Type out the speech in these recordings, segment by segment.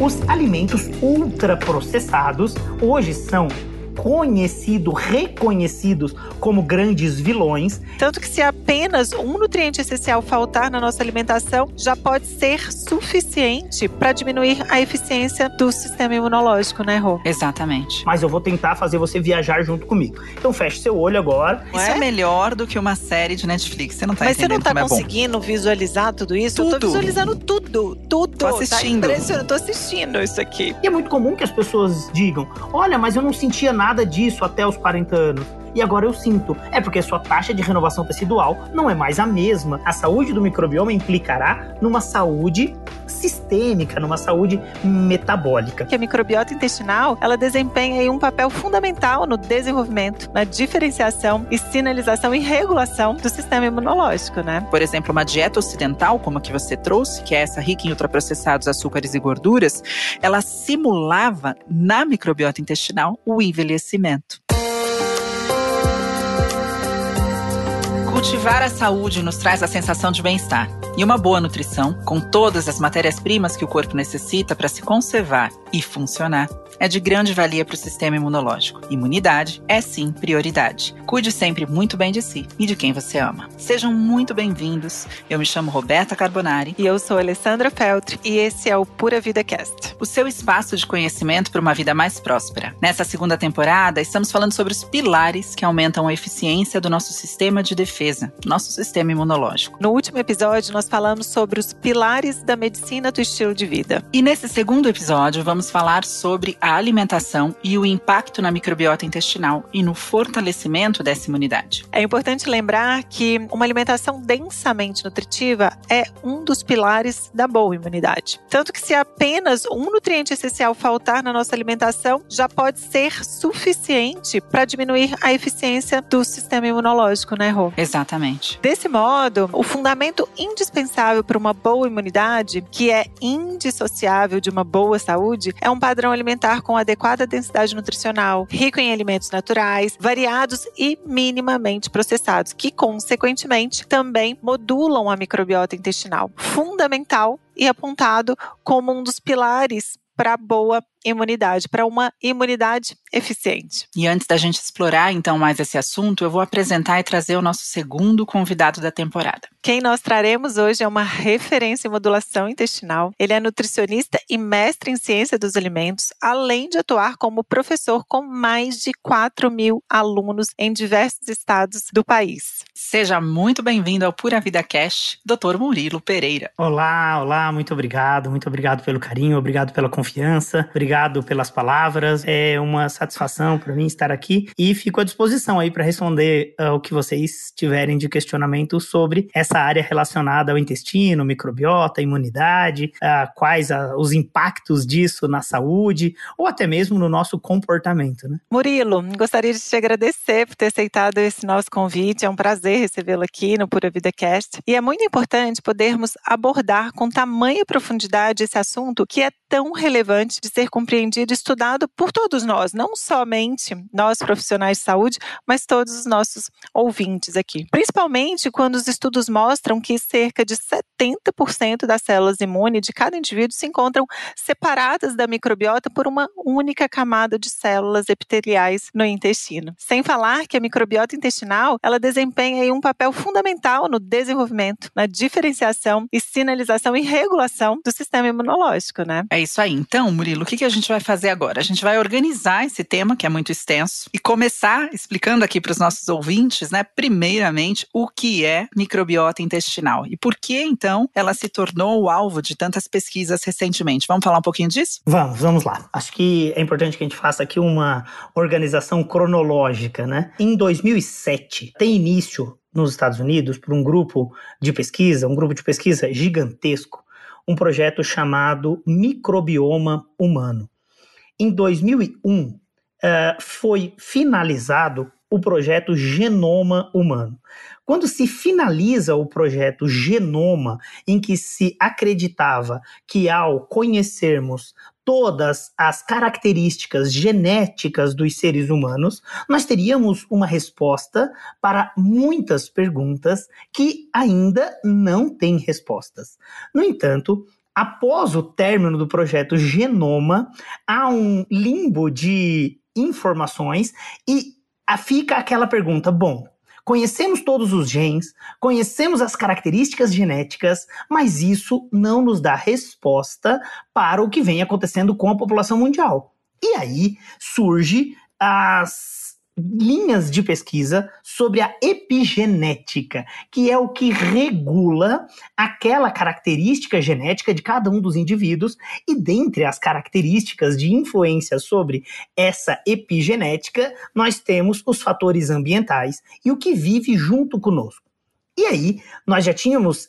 Os alimentos ultraprocessados hoje são conhecido, reconhecidos como grandes vilões. Tanto que se apenas um nutriente essencial faltar na nossa alimentação, já pode ser suficiente para diminuir a eficiência do sistema imunológico, né, Rô? Exatamente. Mas eu vou tentar fazer você viajar junto comigo. Então feche seu olho agora. Isso é? é? melhor do que uma série de Netflix. Você não tá Mas você não tá é conseguindo visualizar tudo isso? Tudo. Eu tô visualizando tudo, tudo. Tô assistindo. Tá tô assistindo isso aqui. E é muito comum que as pessoas digam: "Olha, mas eu não sentia nada nada disso até os 40 anos. E agora eu sinto. É porque sua taxa de renovação tecidual não é mais a mesma. A saúde do microbioma implicará numa saúde sistêmica, numa saúde metabólica. Que a microbiota intestinal, ela desempenha um papel fundamental no desenvolvimento, na diferenciação e sinalização e regulação do sistema imunológico, né? Por exemplo, uma dieta ocidental, como a que você trouxe, que é essa rica em ultraprocessados, açúcares e gorduras, ela simulava na microbiota intestinal o envelhecimento. Cultivar a saúde nos traz a sensação de bem-estar. E uma boa nutrição, com todas as matérias-primas que o corpo necessita para se conservar e funcionar, é de grande valia para o sistema imunológico. Imunidade é sim prioridade. Cuide sempre muito bem de si e de quem você ama. Sejam muito bem-vindos. Eu me chamo Roberta Carbonari. E eu sou Alessandra Feltri e esse é o Pura Vida Cast. O seu espaço de conhecimento para uma vida mais próspera. Nessa segunda temporada, estamos falando sobre os pilares que aumentam a eficiência do nosso sistema de defesa, nosso sistema imunológico. No último episódio, nós falamos sobre os pilares da medicina do estilo de vida. E nesse segundo episódio, vamos falar sobre a alimentação e o impacto na microbiota intestinal e no fortalecimento dessa imunidade. É importante lembrar que uma alimentação densamente nutritiva é um dos pilares da boa imunidade. Tanto que se apenas um nutriente essencial faltar na nossa alimentação, já pode ser suficiente para diminuir a eficiência do sistema imunológico, né, Rô? Exatamente. Desse modo, o fundamento indispensável para uma boa imunidade, que é indissociável de uma boa saúde, é um padrão alimentar com adequada densidade nutricional, rico em alimentos naturais, variados e minimamente processados, que consequentemente também modulam a microbiota intestinal. Fundamental e apontado como um dos pilares para boa imunidade, para uma imunidade eficiente. E antes da gente explorar então mais esse assunto, eu vou apresentar e trazer o nosso segundo convidado da temporada. Quem nós traremos hoje é uma referência em modulação intestinal. Ele é nutricionista e mestre em ciência dos alimentos, além de atuar como professor com mais de 4 mil alunos em diversos estados do país. Seja muito bem-vindo ao Pura Vida Cash, Dr. Murilo Pereira. Olá, olá, muito obrigado, muito obrigado pelo carinho, obrigado pela confiança, obrigado pelas palavras. É uma satisfação para mim estar aqui e fico à disposição aí para responder uh, o que vocês tiverem de questionamento sobre essa área relacionada ao intestino, microbiota, imunidade, uh, quais os impactos disso na saúde ou até mesmo no nosso comportamento, né? Murilo, gostaria de te agradecer por ter aceitado esse nosso convite. É um prazer recebê-lo aqui no Pura Vida Cast. E é muito importante podermos abordar com tamanha profundidade esse assunto que é tão relevante de ser compreendido e estudado por todos nós, não somente nós profissionais de saúde, mas todos os nossos ouvintes aqui. Principalmente quando os estudos mostram que cerca de 70% das células imunes de cada indivíduo se encontram separadas da microbiota por uma única camada de células epiteliais no intestino. Sem falar que a microbiota intestinal, ela desempenha um papel fundamental no desenvolvimento, na diferenciação e sinalização e regulação do sistema imunológico, né? É isso aí. Então, Murilo, o que a gente vai fazer agora? A gente vai organizar esse tema, que é muito extenso, e começar explicando aqui para os nossos ouvintes, né, primeiramente, o que é microbiota intestinal e por que, então, ela se tornou o alvo de tantas pesquisas recentemente. Vamos falar um pouquinho disso? Vamos, vamos lá. Acho que é importante que a gente faça aqui uma organização cronológica, né? Em 2007, tem início nos Estados Unidos por um grupo de pesquisa, um grupo de pesquisa gigantesco, um projeto chamado Microbioma Humano. Em 2001, uh, eh, foi finalizado o projeto Genoma Humano. Quando se finaliza o projeto Genoma, em que se acreditava que ao conhecermos todas as características genéticas dos seres humanos, nós teríamos uma resposta para muitas perguntas que ainda não têm respostas. No entanto, após o término do projeto Genoma, há um limbo de informações e fica aquela pergunta: bom, Conhecemos todos os genes, conhecemos as características genéticas, mas isso não nos dá resposta para o que vem acontecendo com a população mundial. E aí surge as linhas de pesquisa sobre a epigenética, que é o que regula aquela característica genética de cada um dos indivíduos, e dentre as características de influência sobre essa epigenética, nós temos os fatores ambientais e o que vive junto conosco. E aí, nós já tínhamos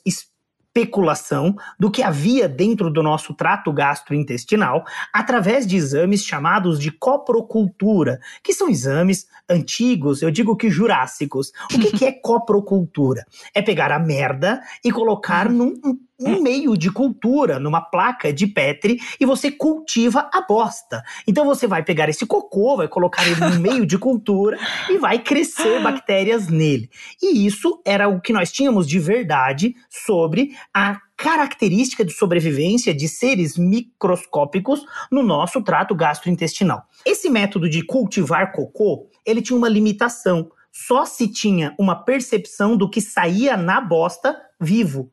especulação do que havia dentro do nosso trato gastrointestinal através de exames chamados de coprocultura, que são exames antigos, eu digo que jurássicos. O que, que é coprocultura? É pegar a merda e colocar num um meio de cultura, numa placa de Petri, e você cultiva a bosta. Então você vai pegar esse cocô, vai colocar ele no meio de cultura e vai crescer bactérias nele. E isso era o que nós tínhamos de verdade sobre a característica de sobrevivência de seres microscópicos no nosso trato gastrointestinal. Esse método de cultivar cocô, ele tinha uma limitação. Só se tinha uma percepção do que saía na bosta vivo.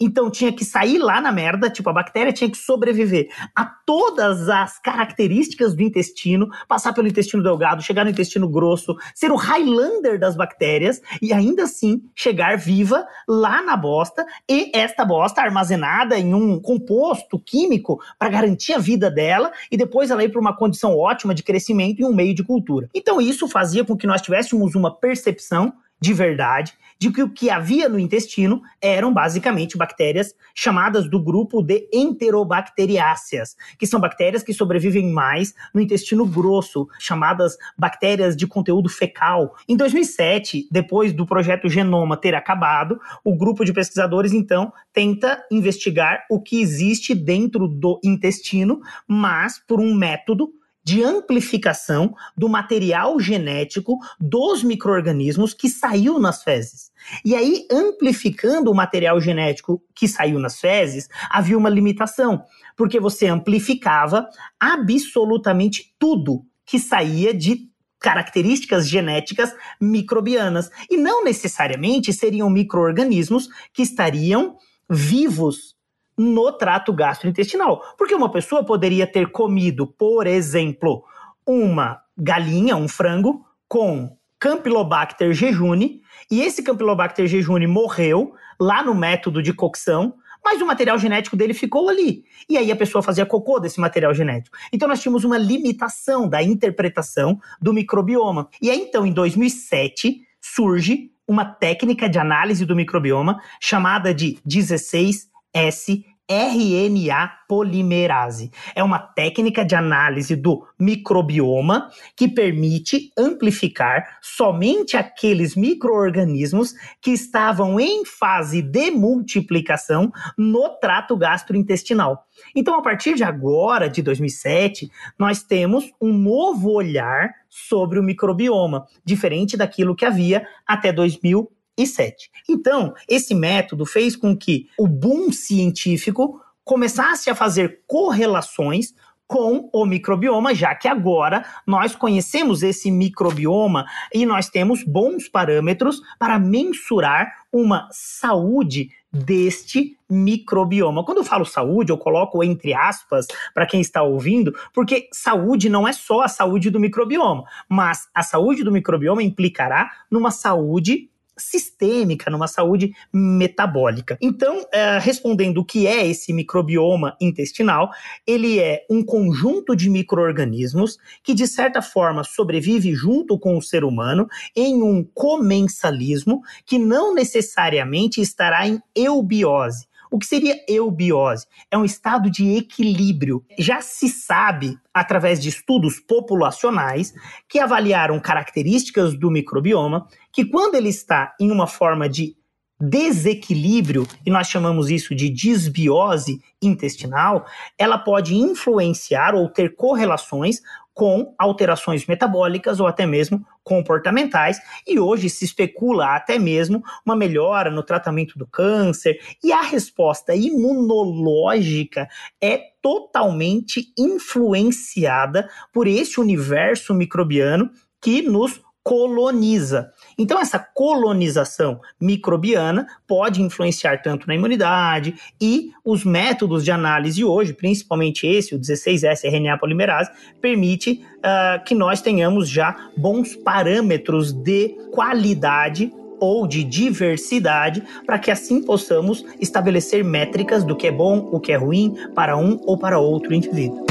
Então tinha que sair lá na merda, tipo, a bactéria tinha que sobreviver a todas as características do intestino, passar pelo intestino delgado, chegar no intestino grosso, ser o Highlander das bactérias e ainda assim chegar viva lá na bosta e esta bosta armazenada em um composto químico para garantir a vida dela e depois ela ir para uma condição ótima de crescimento em um meio de cultura. Então isso fazia com que nós tivéssemos uma percepção de verdade de que o que havia no intestino eram basicamente bactérias chamadas do grupo de enterobacteriáceas, que são bactérias que sobrevivem mais no intestino grosso, chamadas bactérias de conteúdo fecal. Em 2007, depois do projeto Genoma ter acabado, o grupo de pesquisadores então tenta investigar o que existe dentro do intestino, mas por um método de amplificação do material genético dos micro-organismos que saiu nas fezes. E aí, amplificando o material genético que saiu nas fezes, havia uma limitação, porque você amplificava absolutamente tudo que saía de características genéticas microbianas. E não necessariamente seriam micro-organismos que estariam vivos no trato gastrointestinal. Porque uma pessoa poderia ter comido, por exemplo, uma galinha, um frango, com Campylobacter jejuni, e esse Campylobacter jejuni morreu lá no método de cocção, mas o material genético dele ficou ali. E aí a pessoa fazia cocô desse material genético. Então nós tínhamos uma limitação da interpretação do microbioma. E aí então, em 2007, surge uma técnica de análise do microbioma chamada de 16 S-RNA polimerase. É uma técnica de análise do microbioma que permite amplificar somente aqueles microorganismos que estavam em fase de multiplicação no trato gastrointestinal. Então, a partir de agora, de 2007, nós temos um novo olhar sobre o microbioma, diferente daquilo que havia até 2000 e 7. Então, esse método fez com que o boom científico começasse a fazer correlações com o microbioma, já que agora nós conhecemos esse microbioma e nós temos bons parâmetros para mensurar uma saúde deste microbioma. Quando eu falo saúde, eu coloco entre aspas para quem está ouvindo, porque saúde não é só a saúde do microbioma, mas a saúde do microbioma implicará numa saúde sistêmica, numa saúde metabólica. Então, é, respondendo o que é esse microbioma intestinal, ele é um conjunto de micro-organismos que, de certa forma, sobrevive junto com o ser humano em um comensalismo que não necessariamente estará em eubiose. O que seria eubiose? É um estado de equilíbrio. Já se sabe, através de estudos populacionais, que avaliaram características do microbioma, que quando ele está em uma forma de desequilíbrio, e nós chamamos isso de disbiose intestinal, ela pode influenciar ou ter correlações com alterações metabólicas ou até mesmo comportamentais, e hoje se especula até mesmo uma melhora no tratamento do câncer, e a resposta imunológica é totalmente influenciada por esse universo microbiano que nos coloniza. Então, essa colonização microbiana pode influenciar tanto na imunidade e os métodos de análise hoje, principalmente esse, o 16S RNA polimerase, permite uh, que nós tenhamos já bons parâmetros de qualidade ou de diversidade, para que assim possamos estabelecer métricas do que é bom, o que é ruim para um ou para outro indivíduo.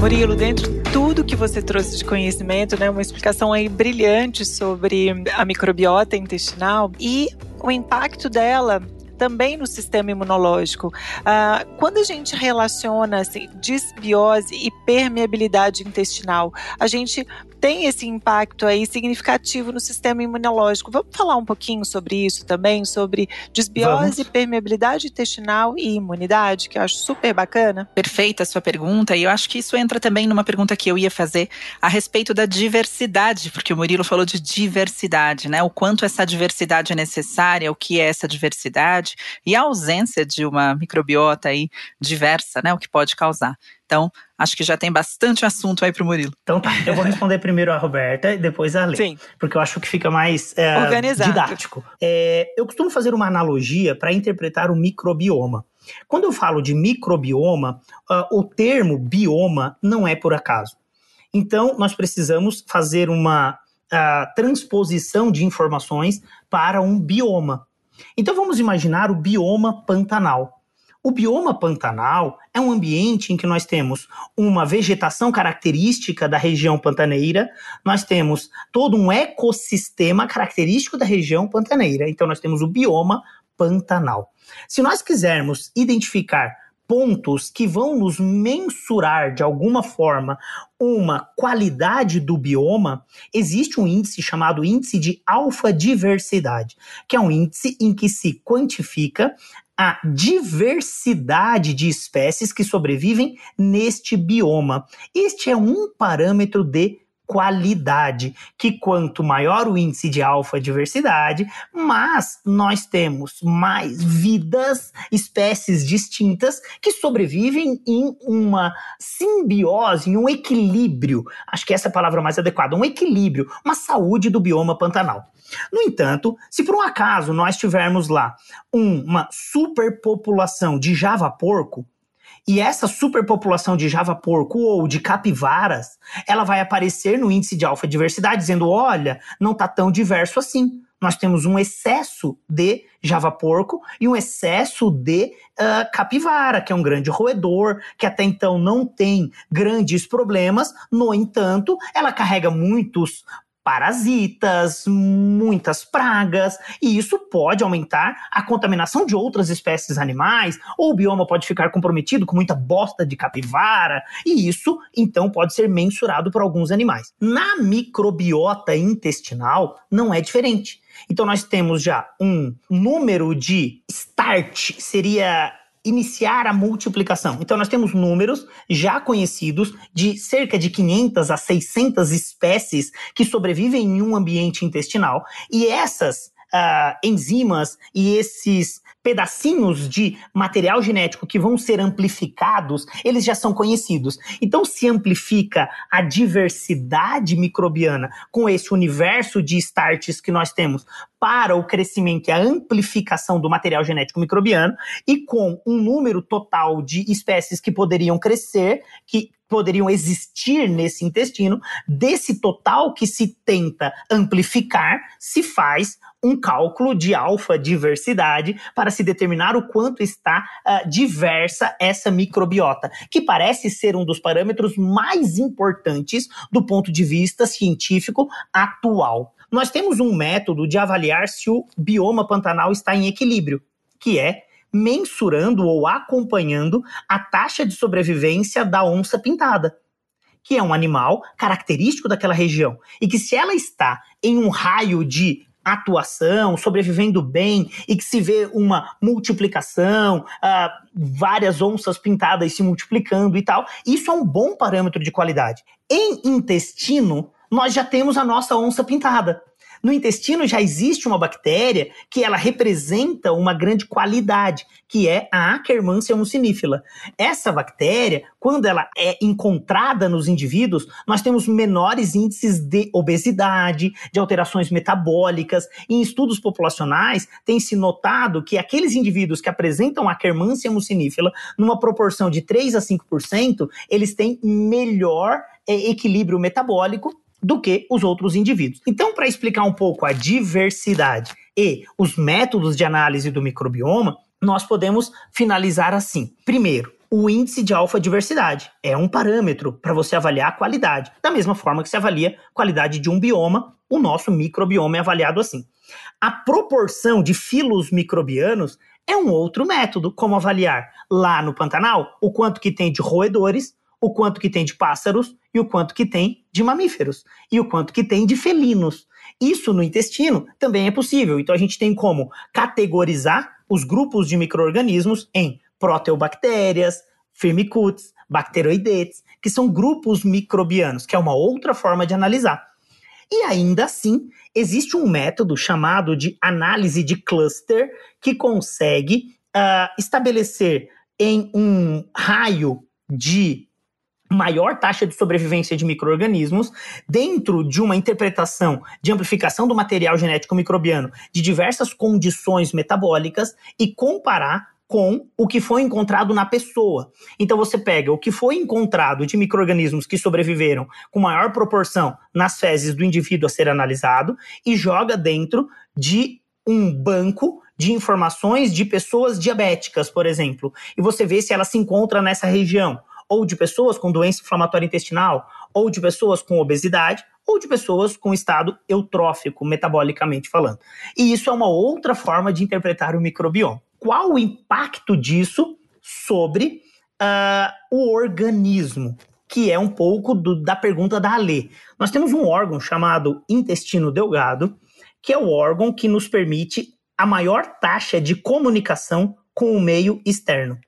Murilo, dentro de tudo que você trouxe de conhecimento, né, uma explicação aí brilhante sobre a microbiota intestinal e o impacto dela também no sistema imunológico. Ah, quando a gente relaciona assim, disbiose e permeabilidade intestinal, a gente tem esse impacto aí significativo no sistema imunológico. Vamos falar um pouquinho sobre isso também, sobre desbiose, Vamos. permeabilidade intestinal e imunidade, que eu acho super bacana. Perfeita a sua pergunta, e eu acho que isso entra também numa pergunta que eu ia fazer a respeito da diversidade, porque o Murilo falou de diversidade, né? O quanto essa diversidade é necessária, o que é essa diversidade e a ausência de uma microbiota aí diversa, né? O que pode causar. Então, acho que já tem bastante assunto aí para o Murilo. Então tá, eu vou responder primeiro a Roberta e depois a Lê. Sim. Porque eu acho que fica mais é, didático. É, eu costumo fazer uma analogia para interpretar o microbioma. Quando eu falo de microbioma, uh, o termo bioma não é por acaso. Então, nós precisamos fazer uma uh, transposição de informações para um bioma. Então, vamos imaginar o bioma pantanal. O bioma pantanal é um ambiente em que nós temos uma vegetação característica da região pantaneira, nós temos todo um ecossistema característico da região pantaneira. Então, nós temos o bioma pantanal. Se nós quisermos identificar pontos que vão nos mensurar de alguma forma uma qualidade do bioma, existe um índice chamado índice de alfa-diversidade, que é um índice em que se quantifica a diversidade de espécies que sobrevivem neste bioma. Este é um parâmetro de qualidade, que quanto maior o índice de alfa-diversidade, mas nós temos mais vidas, espécies distintas que sobrevivem em uma simbiose, em um equilíbrio. Acho que essa é a palavra mais adequada, um equilíbrio, uma saúde do bioma pantanal. No entanto, se por um acaso nós tivermos lá uma superpopulação de java-porco, e essa superpopulação de java-porco ou de capivaras, ela vai aparecer no índice de alfa-diversidade, dizendo: olha, não está tão diverso assim. Nós temos um excesso de java-porco e um excesso de uh, capivara, que é um grande roedor, que até então não tem grandes problemas, no entanto, ela carrega muitos parasitas, muitas pragas, e isso pode aumentar a contaminação de outras espécies animais, ou o bioma pode ficar comprometido com muita bosta de capivara, e isso então pode ser mensurado por alguns animais. Na microbiota intestinal não é diferente. Então nós temos já um número de start, seria iniciar a multiplicação. Então, nós temos números já conhecidos de cerca de 500 a 600 espécies que sobrevivem em um ambiente intestinal, e essas uh, enzimas e esses pedacinhos de material genético que vão ser amplificados, eles já são conhecidos. Então se amplifica a diversidade microbiana com esse universo de starts que nós temos para o crescimento e a amplificação do material genético microbiano e com um número total de espécies que poderiam crescer, que poderiam existir nesse intestino, desse total que se tenta amplificar, se faz um cálculo de alfa-diversidade para se determinar o quanto está uh, diversa essa microbiota, que parece ser um dos parâmetros mais importantes do ponto de vista científico atual. Nós temos um método de avaliar se o bioma pantanal está em equilíbrio, que é mensurando ou acompanhando a taxa de sobrevivência da onça pintada, que é um animal característico daquela região e que se ela está em um raio de atuação, sobrevivendo bem e que se vê uma multiplicação, uh, várias onças pintadas se multiplicando e tal. Isso é um bom parâmetro de qualidade. Em intestino, nós já temos a nossa onça pintada. No intestino já existe uma bactéria que ela representa uma grande qualidade, que é a Akkermansia mucinifila. Essa bactéria, quando ela é encontrada nos indivíduos, nós temos menores índices de obesidade, de alterações metabólicas. Em estudos populacionais, tem se notado que aqueles indivíduos que apresentam Akkermansia mucinifila, numa proporção de 3 a 5%, eles têm melhor é, equilíbrio metabólico do que os outros indivíduos. Então, para explicar um pouco a diversidade e os métodos de análise do microbioma, nós podemos finalizar assim. Primeiro, o índice de alfa-diversidade é um parâmetro para você avaliar a qualidade. Da mesma forma que se avalia a qualidade de um bioma, o nosso microbioma é avaliado assim. A proporção de filos microbianos é um outro método, como avaliar lá no Pantanal o quanto que tem de roedores, o quanto que tem de pássaros e o quanto que tem de mamíferos e o quanto que tem de felinos. Isso no intestino também é possível. Então a gente tem como categorizar os grupos de microorganismos em proteobactérias, firmicutes, bacteroidetes, que são grupos microbianos, que é uma outra forma de analisar. E ainda assim, existe um método chamado de análise de cluster que consegue uh, estabelecer em um raio de maior taxa de sobrevivência de micro-organismos dentro de uma interpretação de amplificação do material genético microbiano de diversas condições metabólicas e comparar com o que foi encontrado na pessoa. Então você pega o que foi encontrado de microrganismos que sobreviveram com maior proporção nas fezes do indivíduo a ser analisado e joga dentro de um banco de informações de pessoas diabéticas, por exemplo, e você vê se ela se encontra nessa região ou de pessoas com doença inflamatória intestinal, ou de pessoas com obesidade, ou de pessoas com estado eutrófico, metabolicamente falando. E isso é uma outra forma de interpretar o microbioma. Qual o impacto disso sobre uh, o organismo? Que é um pouco do, da pergunta da Alê. Nós temos um órgão chamado intestino delgado, que é o órgão que nos permite a maior taxa de comunicação com o meio externo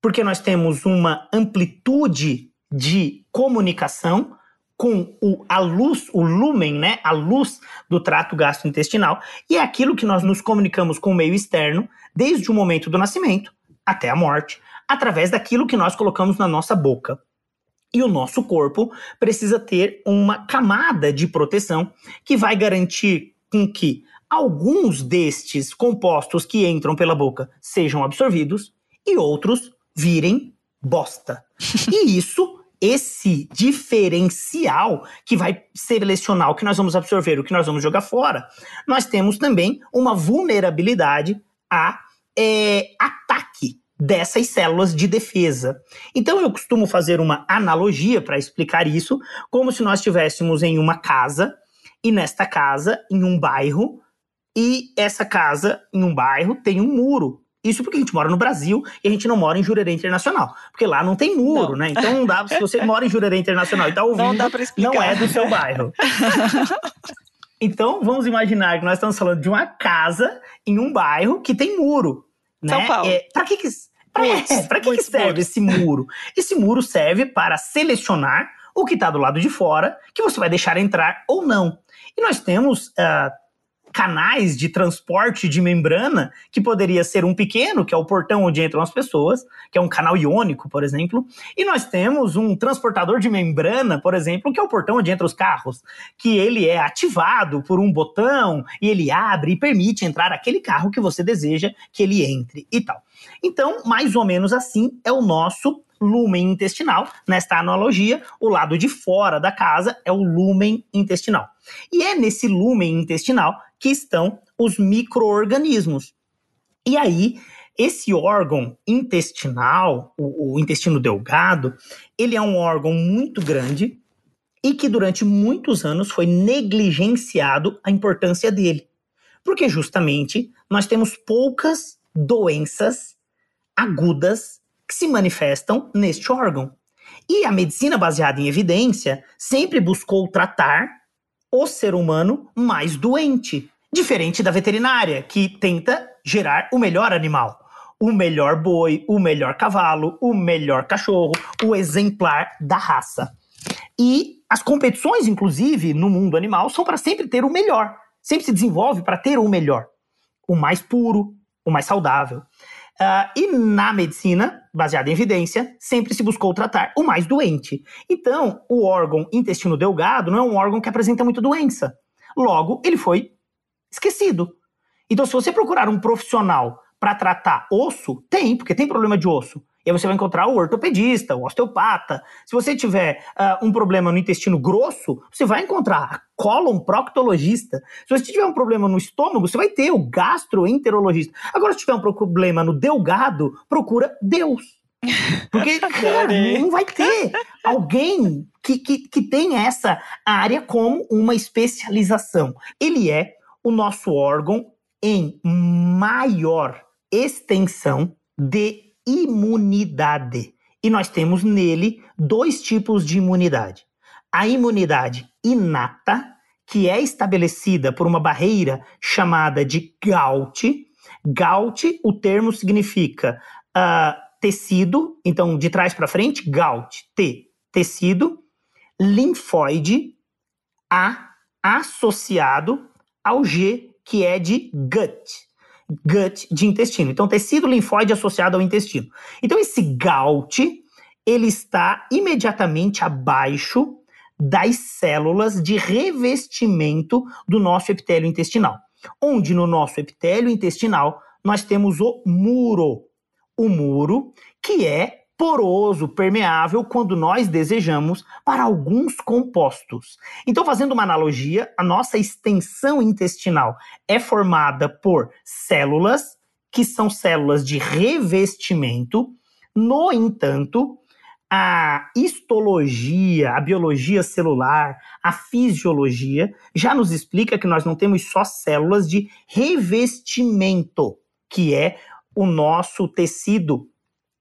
porque nós temos uma amplitude de comunicação com o, a luz, o lumen, né, a luz do trato gastrointestinal, e é aquilo que nós nos comunicamos com o meio externo desde o momento do nascimento até a morte, através daquilo que nós colocamos na nossa boca. E o nosso corpo precisa ter uma camada de proteção que vai garantir com que alguns destes compostos que entram pela boca sejam absorvidos e outros virem bosta. e isso, esse diferencial que vai selecionar o que nós vamos absorver, o que nós vamos jogar fora, nós temos também uma vulnerabilidade a é, ataque dessas células de defesa. Então eu costumo fazer uma analogia para explicar isso, como se nós estivéssemos em uma casa e nesta casa, em um bairro, e essa casa em um bairro tem um muro isso porque a gente mora no Brasil e a gente não mora em Jurerê Internacional. Porque lá não tem muro, não. né? Então não dá, se você mora em Jurerê Internacional e tá ouvindo, não, dá pra explicar. não é do seu bairro. então vamos imaginar que nós estamos falando de uma casa em um bairro que tem muro. Né? São Paulo. É, pra que que, pra, é, pra que, que serve esse muro? Esse muro serve para selecionar o que está do lado de fora, que você vai deixar entrar ou não. E nós temos uh, canais de transporte de membrana, que poderia ser um pequeno, que é o portão onde entram as pessoas, que é um canal iônico, por exemplo, e nós temos um transportador de membrana, por exemplo, que é o portão onde entram os carros, que ele é ativado por um botão e ele abre e permite entrar aquele carro que você deseja que ele entre e tal. Então, mais ou menos assim é o nosso lumen intestinal. Nesta analogia, o lado de fora da casa é o lumen intestinal. E é nesse lumen intestinal que estão os microorganismos. E aí, esse órgão intestinal, o, o, intestino delgado, ele é um órgão muito grande e que durante muitos anos foi negligenciado a importância dele. Porque justamente nós temos poucas doenças agudas que se manifestam neste órgão. E a medicina baseada em evidência sempre buscou tratar o ser humano mais doente. Diferente da veterinária, que tenta gerar o melhor animal. O melhor boi, o melhor cavalo, o melhor cachorro, o exemplar da raça. E as competições, inclusive, no mundo animal, são para sempre ter o melhor. Sempre se desenvolve para ter o melhor. O mais puro, o mais saudável. Uh, e na medicina, baseada em evidência, sempre se buscou tratar o mais doente. Então, o órgão intestino delgado não é um órgão que apresenta muita doença. Logo, ele foi esquecido. Então, se você procurar um profissional para tratar osso, tem, porque tem problema de osso. E aí você vai encontrar o ortopedista, o osteopata. Se você tiver uh, um problema no intestino grosso, você vai encontrar a colon proctologista. Se você tiver um problema no estômago, você vai ter o gastroenterologista. Agora, se tiver um problema no delgado, procura Deus. Porque cara, não vai ter alguém que, que, que tenha essa área como uma especialização. Ele é o nosso órgão em maior extensão de imunidade. E nós temos nele dois tipos de imunidade. A imunidade inata, que é estabelecida por uma barreira chamada de GAUT. GAUT, o termo significa uh, tecido, então de trás para frente, GAUT, T, tecido, linfóide, A, associado ao G, que é de gut gut de intestino. Então, tecido linfóide associado ao intestino. Então, esse GAUT, ele está imediatamente abaixo das células de revestimento do nosso epitélio intestinal. Onde no nosso epitélio intestinal nós temos o muro. O muro, que é poroso, permeável, quando nós desejamos para alguns compostos. Então, fazendo uma analogia, a nossa extensão intestinal é formada por células, que são células de revestimento. No entanto, a histologia, a biologia celular, a fisiologia já nos explica que nós não temos só células de revestimento, que é o nosso tecido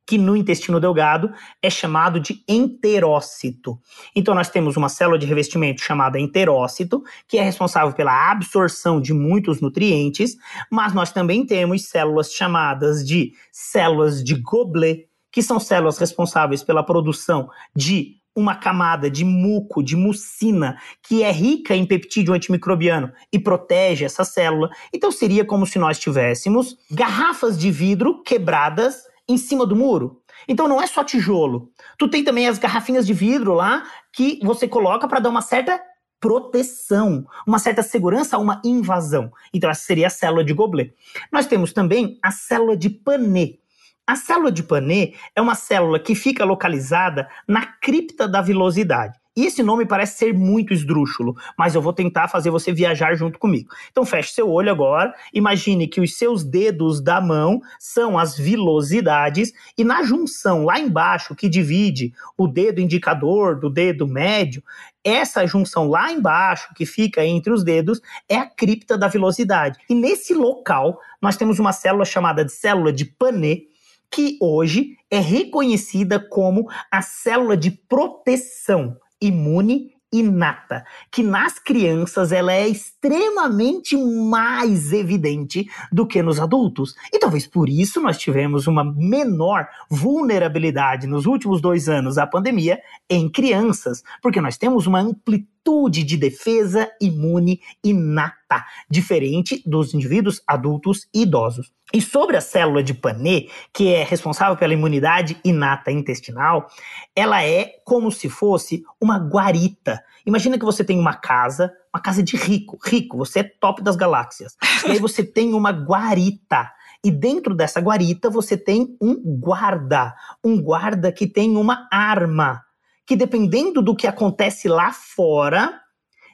que no intestino delgado é chamado de enterócito. Então nós temos uma célula de revestimento chamada enterócito, que é responsável pela absorção de muitos nutrientes, mas nós também temos células chamadas de células de Goblet, que são células responsáveis pela produção de uma camada de muco, de mucina, que é rica em peptídeo antimicrobiano e protege essa célula. Então seria como se nós tivéssemos garrafas de vidro quebradas em cima do muro. Então não é só tijolo. Tu tem também as garrafinhas de vidro lá que você coloca para dar uma certa proteção, uma certa segurança a uma invasão. Então essa seria a célula de Goblet. Nós temos também a célula de Panet. A célula de Panet é uma célula que fica localizada na cripta da vilosidade. E esse nome parece ser muito esdrúxulo, mas eu vou tentar fazer você viajar junto comigo. Então feche seu olho agora, imagine que os seus dedos da mão são as vilosidades e na junção lá embaixo que divide o dedo indicador do dedo médio, essa junção lá embaixo que fica entre os dedos é a cripta da vilosidade. E nesse local nós temos uma célula chamada de célula de Panet que hoje é reconhecida como a célula de proteção imune inata, que nas crianças ela é extremamente mais evidente do que nos adultos. E talvez por isso nós tivemos uma menor vulnerabilidade nos últimos dois anos da pandemia em crianças, porque nós temos uma amplitude de defesa imune inata, diferente dos indivíduos adultos e idosos. E sobre a célula de Panet, que é responsável pela imunidade inata intestinal, ela é como se fosse uma guarita. Imagina que você tem uma casa, uma casa de rico, rico, você é top das galáxias. E aí você tem uma guarita. E dentro dessa guarita você tem um guarda, um guarda que tem uma arma, que dependendo do que acontece lá fora,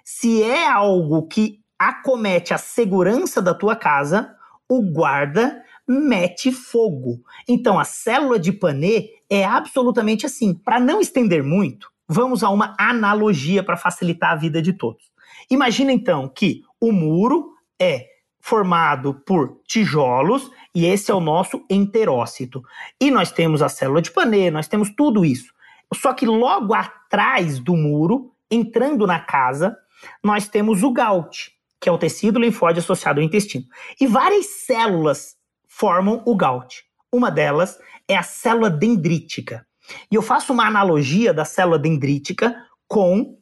se é algo que acomete a segurança da tua casa, o guarda mete fogo. Então a célula de Panet é absolutamente assim. Para não estender muito, vamos a uma analogia para facilitar a vida de todos. Imagina então que o muro é formado por tijolos e esse é o nosso enterócito. E nós temos a célula de Panet, nós temos tudo isso. Só que logo atrás do muro, entrando na casa, nós temos o GALT, que é o tecido linfóide associado ao intestino. E várias células formam o GALT. Uma delas é a célula dendrítica. E eu faço uma analogia da célula dendrítica com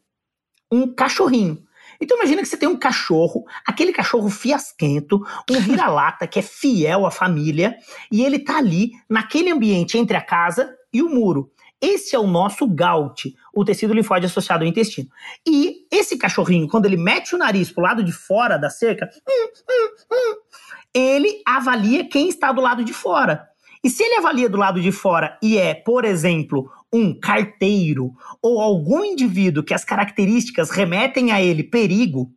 um cachorrinho. Então imagina que você tem um cachorro, aquele cachorro fiasquento, um vira-lata que é fiel à família, e ele tá ali naquele ambiente entre a casa e o muro. Esse é o nosso GALT, o tecido linfóide associado ao intestino. E esse cachorrinho, quando ele mete o nariz pro lado de fora da cerca, hum, hum, hum, ele avalia quem está do lado de fora. E se ele avalia do lado de fora e é, por exemplo, um carteiro ou algum indivíduo que as características remetem a ele perigo,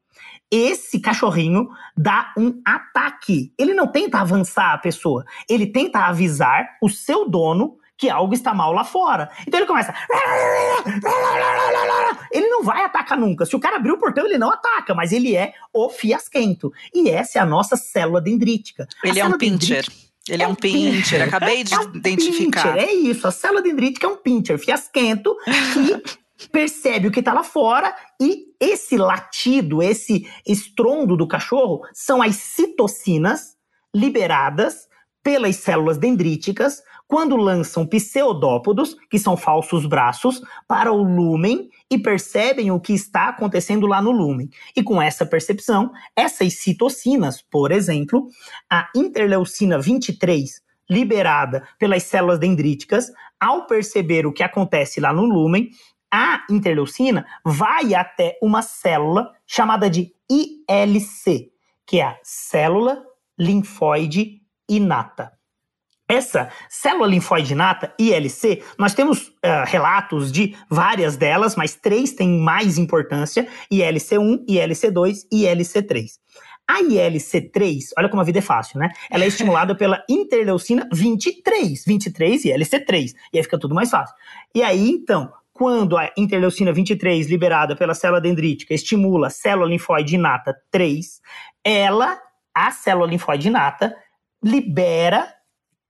esse cachorrinho dá um ataque. Ele não tenta avançar a pessoa, ele tenta avisar o seu dono que algo está mal lá fora. Então ele começa. Ele não vai atacar nunca. Se o cara abrir o portão, ele não ataca, mas ele é o fiasquento. E essa é a nossa célula dendrítica. Ele é um pincher. Ele é, é um pincher, pincher. acabei de é um identificar. Pincher, é isso, a célula dendrítica é um pincher fiasquento que percebe o que está lá fora e esse latido, esse estrondo do cachorro são as citocinas liberadas pelas células dendríticas quando lançam pseudópodos, que são falsos braços, para o lúmen e percebem o que está acontecendo lá no lúmen. E com essa percepção, essas citocinas, por exemplo, a interleucina 23, liberada pelas células dendríticas, ao perceber o que acontece lá no lúmen, a interleucina vai até uma célula chamada de ILC, que é a célula linfóide inata. Essa célula linfóide inata, ILC, nós temos uh, relatos de várias delas, mas três têm mais importância: ILC1, ILC2 e ILC3. A ILC3, olha como a vida é fácil, né? Ela é estimulada pela interleucina 23, 23 e ILC3, e aí fica tudo mais fácil. E aí, então, quando a interleucina 23, liberada pela célula dendrítica, estimula a célula linfóide inata 3, ela, a célula linfóide inata, libera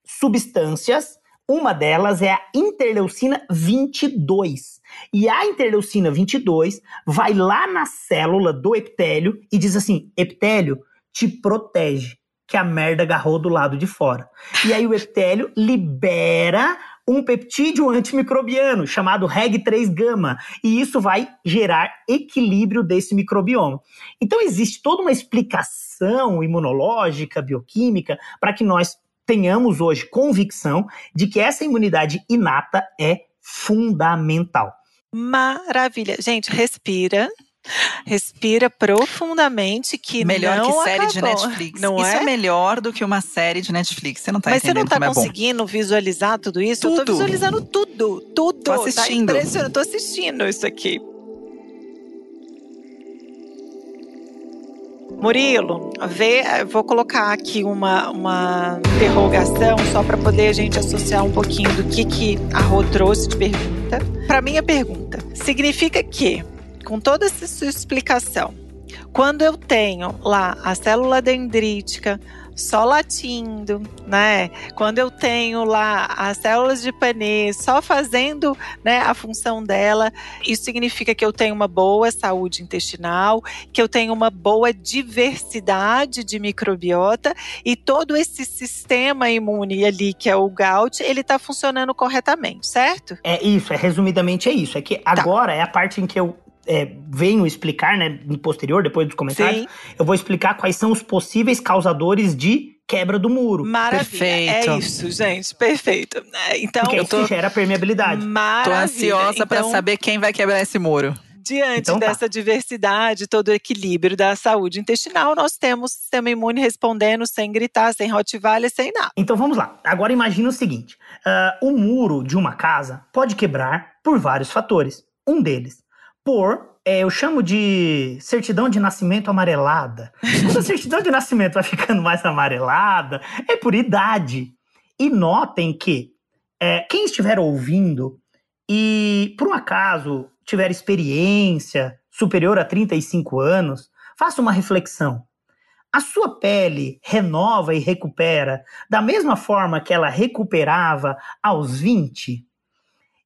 substâncias. Uma delas é a interleucina 22. E a interleucina 22 vai lá na célula do epitélio e diz assim: epitélio, te protege, que a merda agarrou do lado de fora. E aí o epitélio libera um peptídeo antimicrobiano chamado REG3-gama, e isso vai gerar equilíbrio desse microbioma. Então existe toda uma explicação imunológica, bioquímica, para que nós tenhamos hoje convicção de que essa imunidade inata é fundamental. Maravilha. Gente, respira. Respira profundamente que melhor não que série acabou, de Netflix. Não isso é? é? melhor do que uma série de Netflix. Você não tá Mas você não entendendo tá como é conseguindo visualizar tudo isso? Eu tô Tudo. visualizando tudo, tudo. Tô assistindo. Tá tô assistindo isso aqui. Murilo, vê, vou colocar aqui uma, uma interrogação só para poder a gente associar um pouquinho do que, que a Rô trouxe de pergunta. Para minha pergunta, significa que, com toda essa sua explicação, quando eu tenho lá a célula dendrítica só latindo, né? Quando eu tenho lá as células de Panê só fazendo né, a função dela, isso significa que eu tenho uma boa saúde intestinal, que eu tenho uma boa diversidade de microbiota e todo esse sistema imune ali, que é o GAUT, ele está funcionando corretamente, certo? É isso, é resumidamente é isso. É que agora é a parte em que eu é, venho explicar, né, no posterior, depois dos comentários, Sim. eu vou explicar quais são os possíveis causadores de quebra do muro. Maravilha. Perfeito. É isso, gente. Perfeito. É, Então, Porque eu isso tô- gera permeabilidade. maravilha. Tô ansiosa pra Então, saber quem vai quebrar esse muro. Diante Então tá. dessa diversidade, todo o equilíbrio da saúde intestinal, nós temos o sistema imune respondendo sem gritar, sem rottweiler, sem nada. Então vamos lá. Agora imagina o seguinte: ah, o muro de uma casa pode quebrar por vários fatores. Um deles, por é, eu chamo de certidão de nascimento amarelada. Quando a certidão de nascimento vai ficando mais amarelada, é por idade. E notem que é, quem estiver ouvindo e por um acaso tiver experiência superior a 35 anos, faça uma reflexão. A sua pele renova e recupera da mesma forma que ela recuperava aos 20?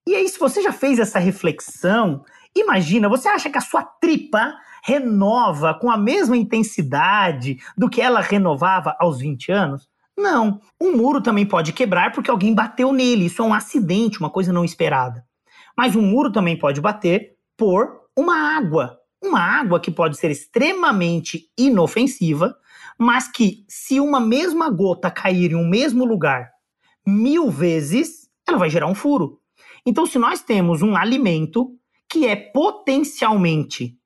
E aí, se você já fez essa reflexão, imagina, você acha que a sua tripa renova com a mesma intensidade do que ela renovava aos 20 anos? Não. Um muro também pode quebrar porque alguém bateu nele. Isso é um acidente, uma coisa não esperada. Mas um muro também pode bater por uma água. Uma água que pode ser extremamente inofensiva, mas que, se uma mesma gota cair em um mesmo lugar mil vezes, ela vai gerar um furo. Então, se nós temos um alimento que é potencialmente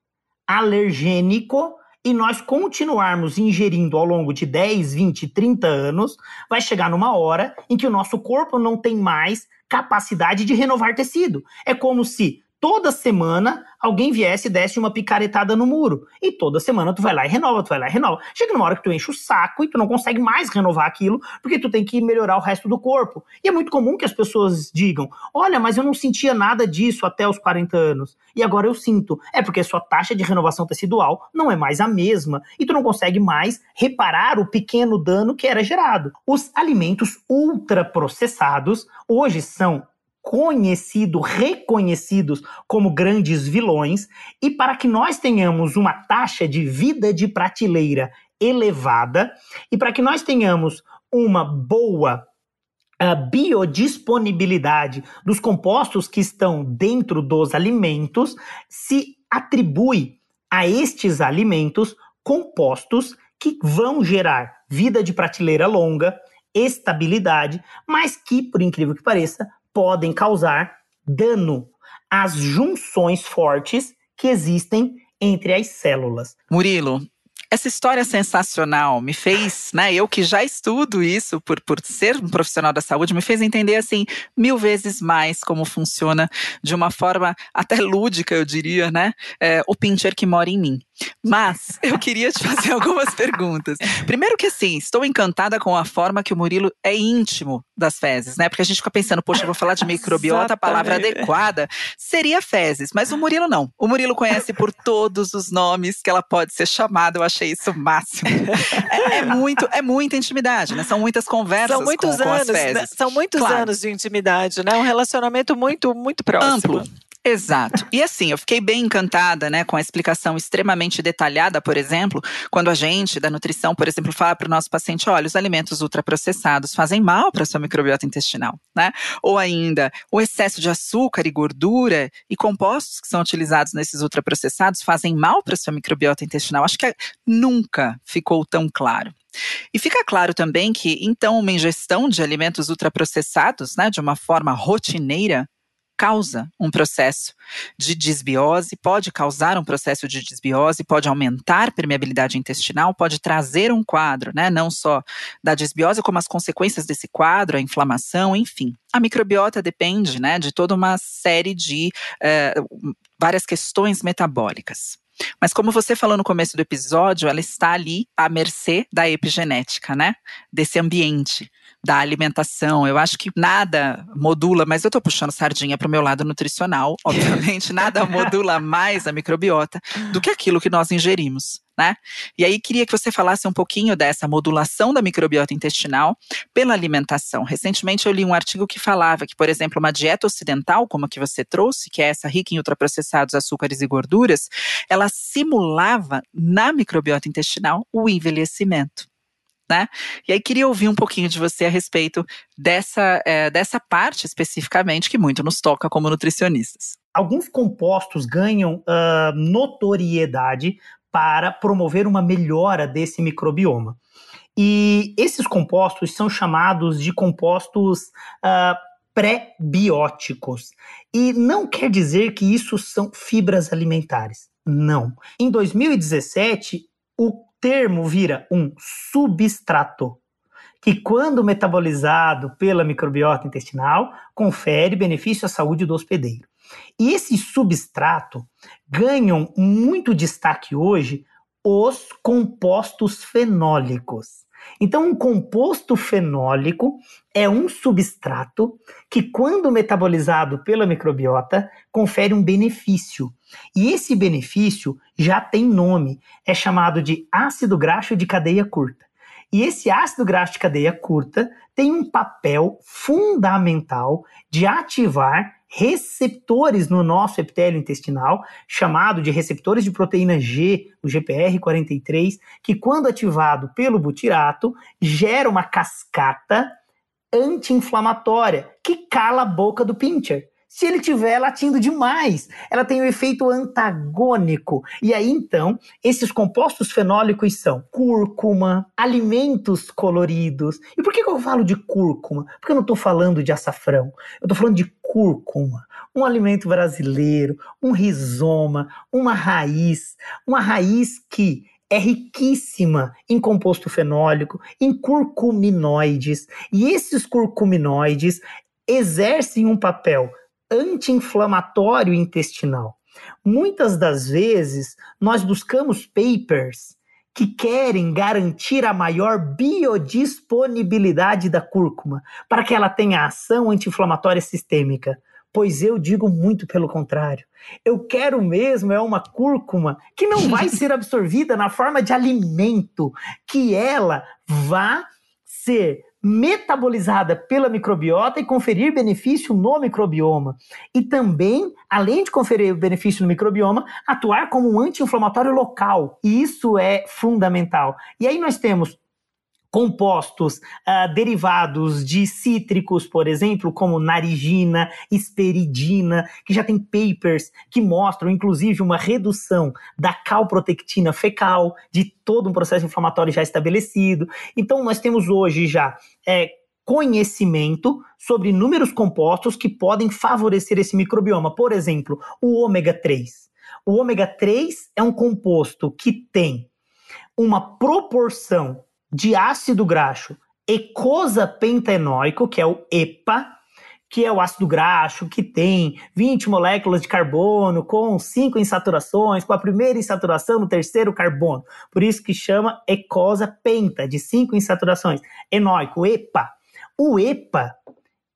alergênico e nós continuarmos ingerindo ao longo de 10, 20, 30 anos, vai chegar numa hora em que o nosso corpo não tem mais capacidade de renovar tecido. É como se toda semana alguém viesse e desse uma picaretada no muro. E toda semana tu vai lá e renova, tu vai lá e renova. Chega numa hora que tu enche o saco e tu não consegue mais renovar aquilo, porque tu tem que melhorar o resto do corpo. E é muito comum que as pessoas digam: olha, mas eu não sentia nada disso até os 40 anos. E agora eu sinto. É porque sua taxa de renovação tecidual não é mais a mesma. E tu não consegue mais reparar o pequeno dano que era gerado. Os alimentos ultraprocessados hoje são conhecidos, reconhecidos como grandes vilões, e para que nós tenhamos uma taxa de vida de prateleira elevada, e para que nós tenhamos uma boa uh, biodisponibilidade dos compostos que estão dentro dos alimentos, se atribui a estes alimentos compostos que vão gerar vida de prateleira longa, estabilidade, mas que, por incrível que pareça, podem causar dano às junções fortes que existem entre as células. Murilo, essa história sensacional me fez, né? Eu que já estudo isso por, por ser um profissional da saúde, me fez entender assim mil vezes mais como funciona de uma forma até lúdica, eu diria, né? É, o pincher que mora em mim. Mas eu queria te fazer algumas perguntas. Primeiro que assim, estou encantada com a forma que o Murilo é íntimo das fezes, né? Porque a gente fica pensando, poxa, eu vou falar de microbiota, a palavra adequada seria fezes, mas o Murilo não. O Murilo conhece por todos os nomes que ela pode ser chamada. Eu achei isso o máximo. É, é muito, é muita intimidade, né? São muitas conversas são muitos com, anos, com as né? fezes. Né? São muitos claro. anos de intimidade, né? Um relacionamento muito, muito próximo. Amplo. Exato. E assim, eu fiquei bem encantada, né, com a explicação extremamente detalhada, por exemplo, quando a gente da nutrição, por exemplo, fala para o nosso paciente, olha, os alimentos ultraprocessados fazem mal para sua microbiota intestinal, né? Ou ainda, o excesso de açúcar e gordura e compostos que são utilizados nesses ultraprocessados fazem mal para sua microbiota intestinal. Acho que nunca ficou tão claro. E fica claro também que, então, uma ingestão de alimentos ultraprocessados, né, de uma forma rotineira, causa um processo de desbiose, pode causar um processo de desbiose, pode aumentar permeabilidade intestinal, pode trazer um quadro, né, não só da desbiose, como as consequências desse quadro, a inflamação, enfim. A microbiota depende, né, de toda uma série de uh, várias questões metabólicas. Mas como você falou no começo do episódio, ela está ali à mercê da epigenética, né? Desse ambiente da alimentação. Eu acho que nada modula, mas eu estou puxando sardinha para o meu lado nutricional, obviamente, nada modula mais a microbiota do que aquilo que nós ingerimos. Né? E aí queria que você falasse um pouquinho dessa modulação da microbiota intestinal pela alimentação. Recentemente eu li um artigo que falava que, por exemplo, uma dieta ocidental, como a que você trouxe, que é essa rica em ultraprocessados açúcares e gorduras, ela simulava na microbiota intestinal o envelhecimento né? E aí queria ouvir um pouquinho de você a respeito dessa, é, dessa parte especificamente que muito nos toca como nutricionistas. Alguns compostos ganham uh, notoriedade para promover uma melhora desse microbioma. E esses compostos são chamados de compostos uh, pré-bióticos. E não quer dizer que isso são fibras alimentares. Não. Em 2017, o termo vira um substrato, que, quando metabolizado pela microbiota intestinal, confere benefício à saúde do hospedeiro. E esse substrato ganham muito destaque hoje os compostos fenólicos. Então, um composto fenólico é um substrato que, quando metabolizado pela microbiota, confere um benefício. E esse benefício já tem nome, é chamado de ácido graxo de cadeia curta. E esse ácido graxo de cadeia curta tem um papel fundamental de ativar receptores no nosso epitélio intestinal, chamado de receptores de proteína G, o GPR43, que quando ativado pelo butirato, gera uma cascata anti-inflamatória que cala a boca do pincher. Se ele estiver latindo demais, ela tem o um efeito antagônico. E aí, então, esses compostos fenólicos são cúrcuma, alimentos coloridos. E por que, que eu falo de cúrcuma? Porque eu não estou falando de açafrão. Eu estou falando de cúrcuma, um alimento brasileiro, um rizoma, uma raiz, uma raiz que é riquíssima em composto fenólico, em curcuminoides, e esses curcuminoides exercem um papel anti-inflamatório intestinal. Muitas das vezes nós buscamos papers que querem garantir a maior biodisponibilidade da cúrcuma para que ela tenha ação anti-inflamatória sistêmica. Pois eu digo muito pelo contrário. Eu quero mesmo é uma cúrcuma que não vai ser absorvida na forma de alimento, que ela vá ser metabolizada pela microbiota e conferir benefício no microbioma. E também, além de conferir benefício no microbioma, atuar como um anti-inflamatório local. E isso é fundamental. E aí nós temos compostos uh, derivados de cítricos, por exemplo, como narigina, esperidina, que já tem papers que mostram, inclusive, uma redução da calprotectina fecal, de todo um processo inflamatório já estabelecido. Então, nós temos hoje já é, conhecimento sobre inúmeros compostos que podem favorecer esse microbioma. Por exemplo, o ômega 3. O ômega 3 é um composto que tem uma proporção de ácido graxo ecosapentaenoico, que é o EPA, que é o ácido graxo que tem 20 moléculas de carbono com 5 insaturações, com a primeira insaturação no terceiro carbono. Por isso que chama ecosapenta, de 5 insaturações. Enoico, EPA. O EPA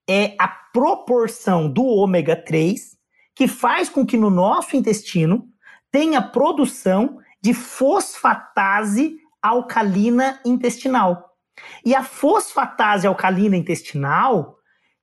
é a proporção do ômega 3 que faz com que no nosso intestino tenha produção de fosfatase alcalina intestinal. E a fosfatase alcalina intestinal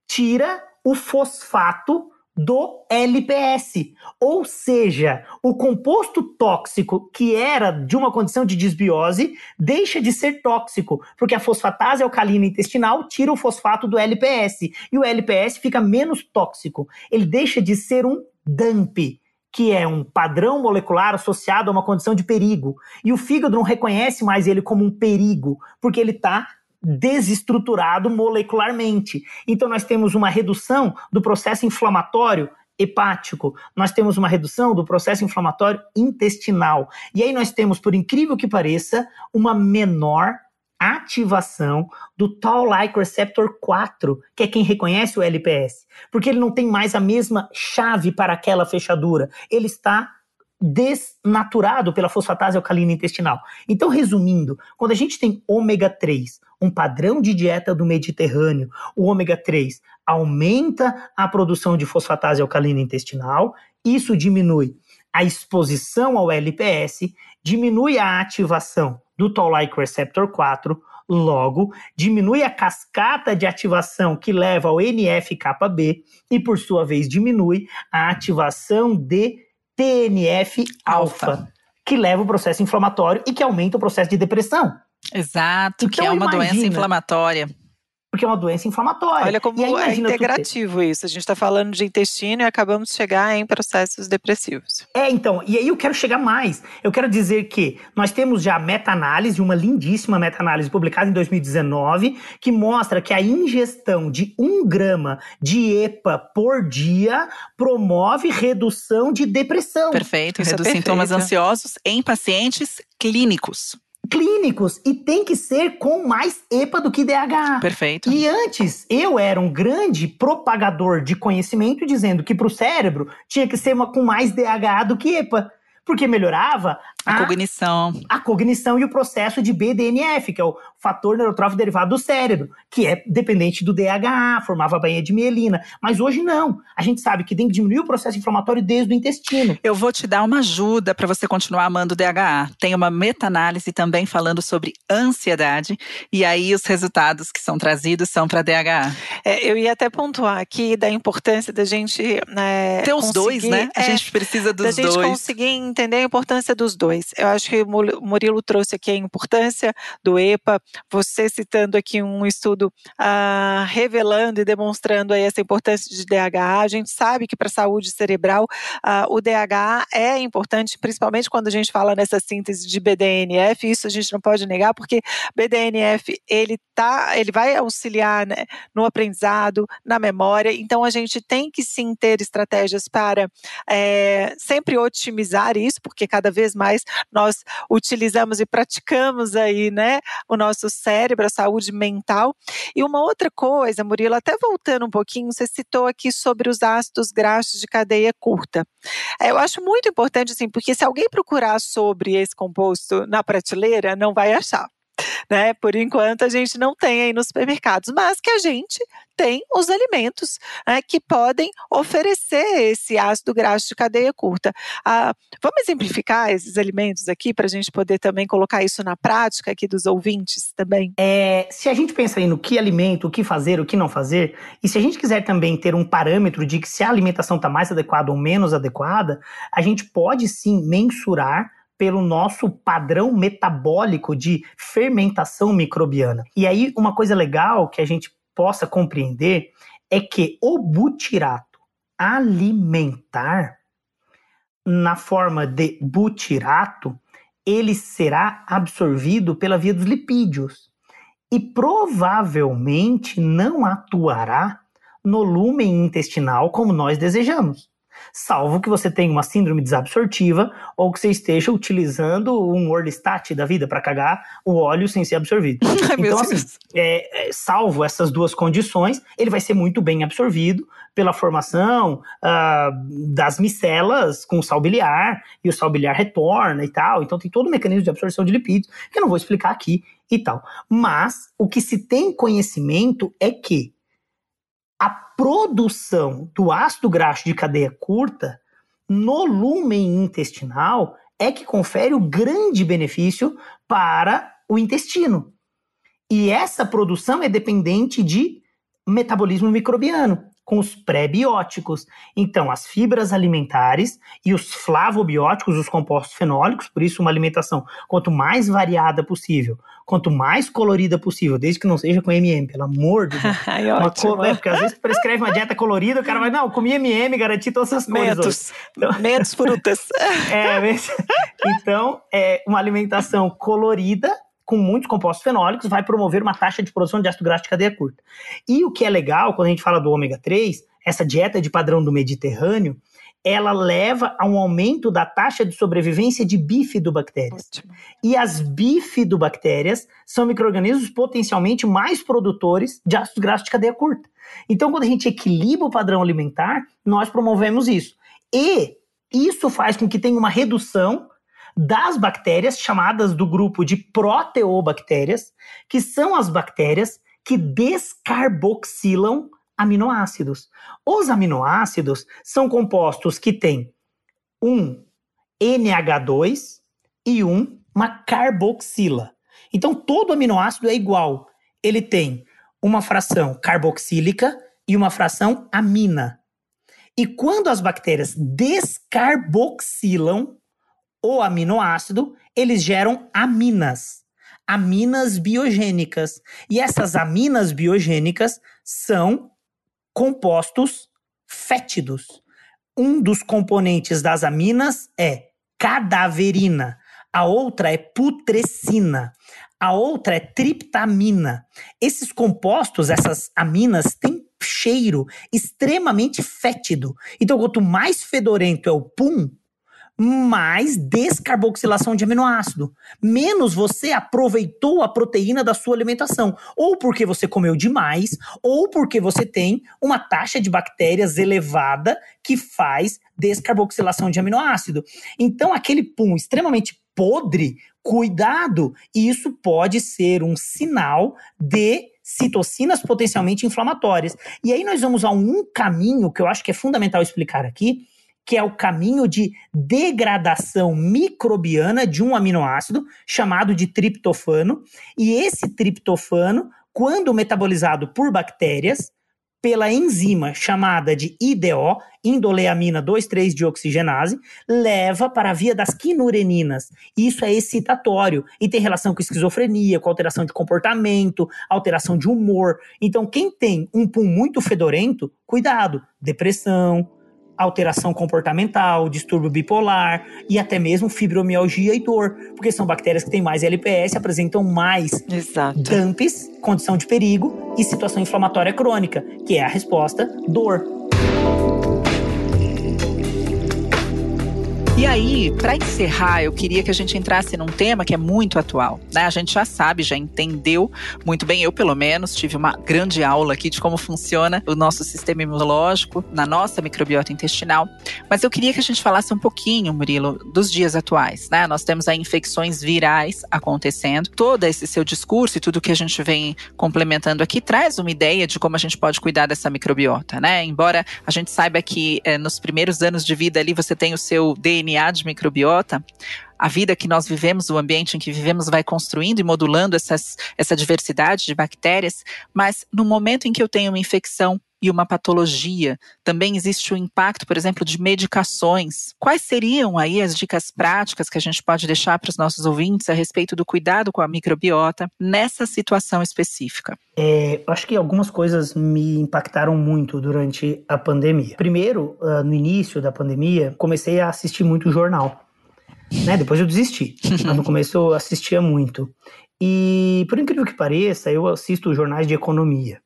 tira o fosfato do LPS, ou seja, o composto tóxico que era de uma condição de disbiose deixa de ser tóxico, porque a fosfatase alcalina intestinal tira o fosfato do LPS e o LPS fica menos tóxico. Ele deixa de ser um DAMP, que é um padrão molecular associado a uma condição de perigo. E o fígado não reconhece mais ele como um perigo, porque ele está desestruturado molecularmente. Então, nós temos uma redução do processo inflamatório hepático, nós temos uma redução do processo inflamatório intestinal. E aí nós temos, por incrível que pareça, uma menor ativação do Toll-like receptor 4, que é quem reconhece o LPS, porque ele não tem mais a mesma chave para aquela fechadura. Ele está desnaturado pela fosfatase alcalina intestinal. Então, resumindo, quando a gente tem ômega 3, um padrão de dieta do Mediterrâneo, o ômega 3 aumenta a produção de fosfatase alcalina intestinal, isso diminui a exposição ao LPS, diminui a ativação do Toll-like receptor 4, logo diminui a cascata de ativação que leva ao NF-κB e por sua vez diminui a ativação de TNF-alfa, que leva o processo inflamatório e que aumenta o processo de depressão. Exato, então, que é uma imagina, doença inflamatória porque é uma doença inflamatória. Olha como aí, é integrativo isso. A gente está falando de intestino e acabamos de chegar em processos depressivos. É, então, e aí eu quero chegar mais. Eu quero dizer que nós temos já meta-análise, uma lindíssima meta-análise publicada em 2019, que mostra que a ingestão de um grama de EPA por dia promove redução de depressão. Perfeito, isso é reduz é sintomas ansiosos em pacientes clínicos clínicos e tem que ser com mais EPA do que DHA. Perfeito. E antes eu era um grande propagador de conhecimento dizendo que para o cérebro tinha que ser uma, com mais DHA do que EPA porque melhorava a, a cognição. A cognição e o processo de BDNF, que é o fator neurotrófico derivado do cérebro, que é dependente do DHA, formava a bainha de mielina. Mas hoje não. A gente sabe que tem que diminuir o processo inflamatório desde o intestino. Eu vou te dar uma ajuda para você continuar amando o DHA. Tem uma meta-análise também falando sobre ansiedade, e aí os resultados que são trazidos são para DHA. É, eu ia até pontuar aqui da importância da gente. É, Ter os dois, né? A é, gente precisa dos dois. Da gente conseguir entender a importância dos dois. Eu acho que o Murilo trouxe aqui a importância do EPA, você citando aqui um estudo ah, revelando e demonstrando aí essa importância de DHA. A gente sabe que para a saúde cerebral ah, o DHA é importante, principalmente quando a gente fala nessa síntese de BDNF. Isso a gente não pode negar, porque BDNF ele tá, ele vai auxiliar né, no aprendizado, na memória. Então a gente tem que sim ter estratégias para é, sempre otimizar isso, porque cada vez mais nós utilizamos e praticamos aí, né, o nosso cérebro, a saúde mental. E uma outra coisa, Murilo, até voltando um pouquinho, você citou aqui sobre os ácidos graxos de cadeia curta. É, eu acho muito importante, assim, porque se alguém procurar sobre esse composto na prateleira, não vai achar né? Por enquanto a gente não tem aí nos supermercados, mas que a gente tem os alimentos né, que podem oferecer esse ácido graxo de cadeia curta. Ah, vamos exemplificar esses alimentos aqui para a gente poder também colocar isso na prática aqui dos ouvintes também? É, se a gente pensa aí no que alimento, o que fazer, o que não fazer, e se a gente quiser também ter um parâmetro de que se a alimentação está mais adequada ou menos adequada, a gente pode sim mensurar pelo nosso padrão metabólico de fermentação microbiana. E aí, uma coisa legal que a gente possa compreender é que o butirato alimentar, na forma de butirato, ele será absorvido pela via dos lipídios e provavelmente não atuará no lumen intestinal como nós desejamos salvo que você tenha uma síndrome desabsortiva ou que você esteja utilizando um Orlistat da vida para cagar o óleo sem ser absorvido. então, assim, é, é, salvo essas duas condições, ele vai ser muito bem absorvido pela formação uh, das micelas com o sal biliar, e o sal biliar retorna e tal. Então tem todo o mecanismo de absorção de lipídios, que eu não vou explicar aqui e tal. Mas o que se tem conhecimento é que a produção do ácido graxo de cadeia curta no lumen intestinal é que confere o grande benefício para o intestino. E essa produção é dependente de metabolismo microbiano com os pré-bióticos. Então, as fibras alimentares e os flavobióticos, os compostos fenólicos, por isso uma alimentação quanto mais variada possível, quanto mais colorida possível, desde que não seja com MM, pelo amor de Deus. Ai, ótimo. É, porque às vezes prescreve uma dieta colorida, o cara vai, não, comi MM, garanti todas essas coisas. Então, Mentos frutas. é, então, é uma alimentação colorida, com muitos compostos fenólicos, vai promover uma taxa de produção de ácido graxo de cadeia curta. E o que é legal, quando a gente fala do ômega 3, essa dieta de padrão do Mediterrâneo, ela leva a um aumento da taxa de sobrevivência de bifidobactérias. Ótimo. E as bifidobactérias são micro-organismos potencialmente mais produtores de ácido graxo de cadeia curta. Então, quando a gente equilibra o padrão alimentar, nós promovemos isso. E isso faz com que tenha uma redução das bactérias chamadas do grupo de proteobactérias, que são as bactérias que descarboxilam aminoácidos. Os aminoácidos são compostos que têm um NH2 e um uma carboxila. Então todo aminoácido é igual. Ele tem uma fração carboxílica e uma fração amina. E quando as bactérias descarboxilam, o aminoácido, eles geram aminas, aminas biogênicas. E essas aminas biogênicas são compostos fétidos. Um dos componentes das aminas é cadaverina, a outra é putrescina, a outra é triptamina. Esses compostos, essas aminas, têm cheiro extremamente fétido. Então, quanto mais fedorento é o pum, mais descarboxilação de aminoácido. Menos você aproveitou a proteína da sua alimentação. Ou porque você comeu demais, ou porque você tem uma taxa de bactérias elevada que faz descarboxilação de aminoácido. Então, aquele pum extremamente podre, cuidado, isso pode ser um sinal de citocinas potencialmente inflamatórias. E aí nós vamos a um caminho que eu acho que é fundamental explicar aqui, que é o caminho de degradação microbiana de um aminoácido chamado de triptofano. E esse triptofano, quando metabolizado por bactérias, pela enzima chamada de IDO, indoleamina 2,3-dioxigenase, leva para a via das quinureninas. Isso é excitatório e tem relação com esquizofrenia, com alteração de comportamento, alteração de humor. Então, quem tem um pum muito fedorento, cuidado, depressão, alteração comportamental, distúrbio bipolar e até mesmo fibromialgia e dor, porque são bactérias que têm mais LPS, apresentam mais Exato. DAMPs, condição de perigo, e situação inflamatória crônica, que é a resposta dor. E aí, para encerrar, eu queria que a gente entrasse num tema que é muito atual. Né? A gente já sabe, já entendeu muito bem, eu pelo menos tive uma grande aula aqui de como funciona o nosso sistema imunológico na nossa microbiota intestinal. Mas eu queria que a gente falasse um pouquinho, Murilo, dos dias atuais. Né? Nós temos aí infecções virais acontecendo. Todo esse seu discurso e tudo que a gente vem complementando aqui traz uma ideia de como a gente pode cuidar dessa microbiota, né? Embora a gente saiba que é, nos primeiros anos de vida ali você tem o seu DNA DNA de microbiota, a vida que nós vivemos, o ambiente em que vivemos, vai construindo e modulando essas, essa diversidade de bactérias, mas no momento em que eu tenho uma infecção e uma patologia, também existe o impacto, por exemplo, de medicações. Quais seriam aí as dicas práticas que a gente pode deixar para os nossos ouvintes a respeito do cuidado com a microbiota nessa situação específica? É, acho que algumas coisas me impactaram muito durante a pandemia. Primeiro, uh, no início da pandemia, comecei a assistir muito jornal. Né? Depois eu desisti, mas no começo eu assistia muito. E, por incrível que pareça, eu assisto jornais de economia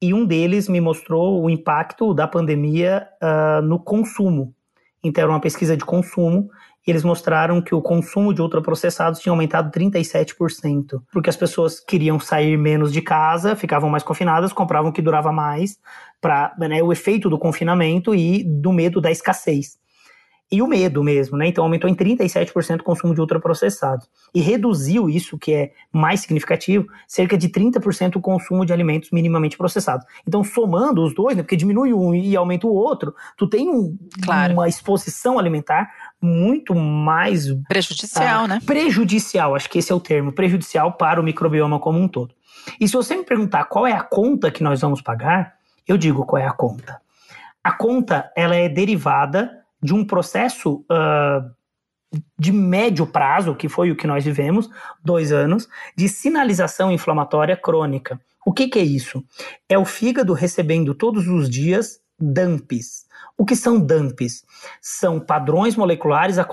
e um deles me mostrou o impacto da pandemia uh, no consumo. Então, era uma pesquisa de consumo e eles mostraram que o consumo de ultraprocessados tinha aumentado 37%, porque as pessoas queriam sair menos de casa, ficavam mais confinadas, compravam o que durava mais, para né, o efeito do confinamento e do medo da escassez e o medo mesmo, né? Então aumentou em 37% o consumo de ultraprocessados. E reduziu isso, que é mais significativo, cerca de 30% o consumo de alimentos minimamente processados. Então, somando os dois, né? Porque diminui um e aumenta o outro, tu tem um, claro. uma exposição alimentar muito mais prejudicial, ah, né? Prejudicial, acho que esse é o termo, prejudicial para o microbioma como um todo. E se você me perguntar qual é a conta que nós vamos pagar, eu digo qual é a conta. A conta ela é derivada de um processo uh, de médio prazo, que foi o que nós vivemos, dois anos, de sinalização inflamatória crônica. O que, que é isso? É o fígado recebendo todos os dias DAMPs. O que são DAMPs? São padrões moleculares é,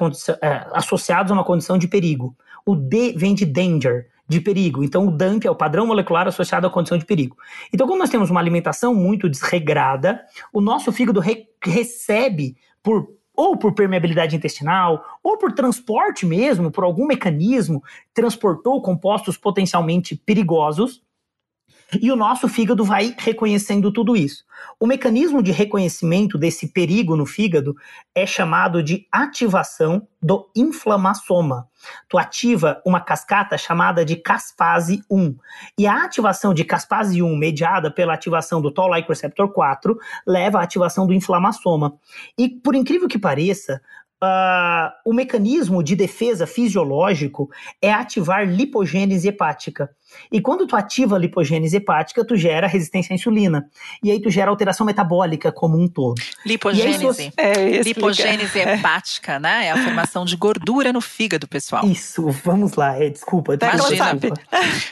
associados a uma condição de perigo. O D vem de danger, de perigo. Então, o DAMP é o padrão molecular associado à condição de perigo. Então, quando nós temos uma alimentação muito desregrada, o nosso fígado re recebe por ou por permeabilidade intestinal, ou por transporte mesmo, por algum mecanismo, transportou compostos potencialmente perigosos e o nosso fígado vai reconhecendo tudo isso. O mecanismo de reconhecimento desse perigo no fígado é chamado de ativação do inflamassoma. Tu ativa uma cascata chamada de caspase 1. E a ativação de caspase 1, mediada pela ativação do Toll-like receptor 4, leva à ativação do inflamassoma. E por incrível que pareça, Uh, o mecanismo de defesa fisiológico é ativar lipogênese hepática. E quando tu ativa a lipogênese hepática, tu gera resistência à insulina. E aí tu gera alteração metabólica como um todo. Lipogênese. É, lipogênese hepática, né? É a formação de gordura no fígado, pessoal. Isso, vamos lá. É, desculpa. Imagina, desculpa.